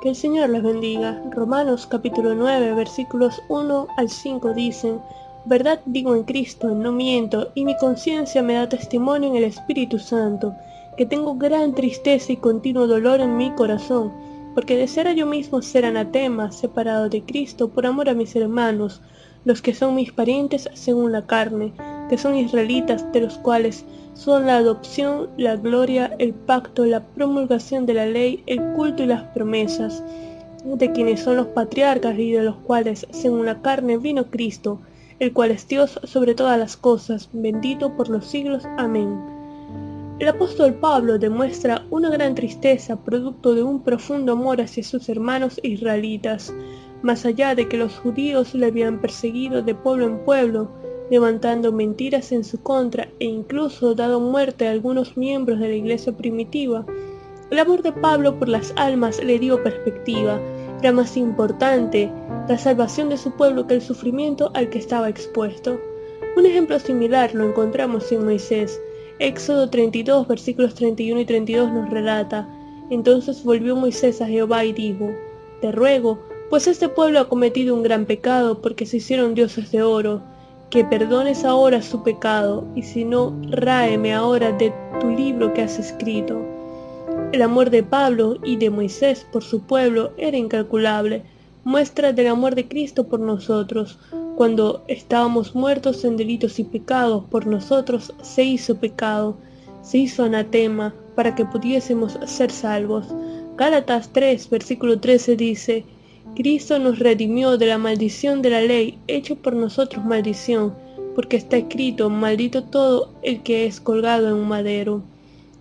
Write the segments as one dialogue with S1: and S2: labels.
S1: Que el Señor les bendiga. Romanos capítulo 9 versículos 1 al 5 dicen, Verdad digo en Cristo, no miento, y mi conciencia me da testimonio en el Espíritu Santo, que tengo gran tristeza y continuo dolor en mi corazón, porque deseara yo mismo ser anatema, separado de Cristo, por amor a mis hermanos, los que son mis parientes según la carne, que son israelitas, de los cuales son la adopción, la gloria, el pacto, la promulgación de la ley, el culto y las promesas, de quienes son los patriarcas y de los cuales, según la carne, vino Cristo, el cual es Dios sobre todas las cosas, bendito por los siglos. Amén. El apóstol Pablo demuestra una gran tristeza producto de un profundo amor hacia sus hermanos israelitas, más allá de que los judíos le habían perseguido de pueblo en pueblo, levantando mentiras en su contra e incluso dado muerte a algunos miembros de la iglesia primitiva. El amor de Pablo por las almas le dio perspectiva. Era más importante la salvación de su pueblo que el sufrimiento al que estaba expuesto. Un ejemplo similar lo encontramos en Moisés. Éxodo 32 versículos 31 y 32 nos relata, Entonces volvió Moisés a Jehová y dijo, Te ruego, pues este pueblo ha cometido un gran pecado porque se hicieron dioses de oro, que perdones ahora su pecado, y si no, ráeme ahora de tu libro que has escrito. El amor de Pablo y de Moisés por su pueblo era incalculable, muestra del amor de Cristo por nosotros. Cuando estábamos muertos en delitos y pecados, por nosotros se hizo pecado, se hizo anatema, para que pudiésemos ser salvos. Gálatas 3, versículo 13 dice, Cristo nos redimió de la maldición de la ley, hecho por nosotros maldición, porque está escrito, maldito todo el que es colgado en un madero.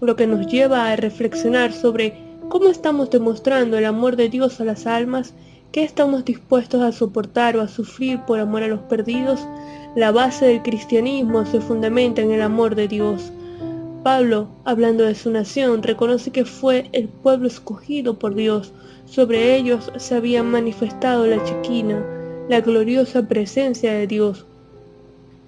S1: Lo que nos lleva a reflexionar sobre cómo estamos demostrando el amor de Dios a las almas, qué estamos dispuestos a soportar o a sufrir por amor a los perdidos. La base del cristianismo se fundamenta en el amor de Dios. Pablo, hablando de su nación, reconoce que fue el pueblo escogido por Dios, sobre ellos se había manifestado la chiquina, la gloriosa presencia de Dios.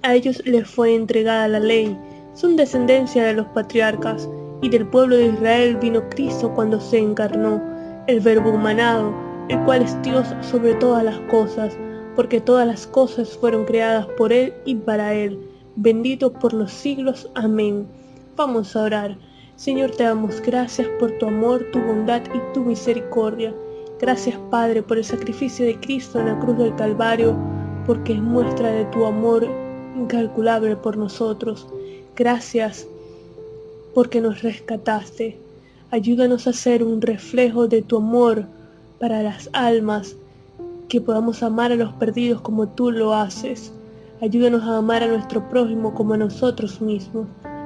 S1: A ellos les fue entregada la ley, son descendencia de los patriarcas, y del pueblo de Israel vino Cristo cuando se encarnó, el verbo humanado, el cual es Dios sobre todas las cosas, porque todas las cosas fueron creadas por Él y para Él. Bendito por los siglos. Amén. Vamos a orar. Señor, te damos gracias por tu amor, tu bondad y tu misericordia. Gracias, Padre, por el sacrificio de Cristo en la cruz del Calvario, porque es muestra de tu amor incalculable por nosotros. Gracias porque nos rescataste. Ayúdanos a ser un reflejo de tu amor para las almas, que podamos amar a los perdidos como tú lo haces. Ayúdanos a amar a nuestro prójimo como a nosotros mismos.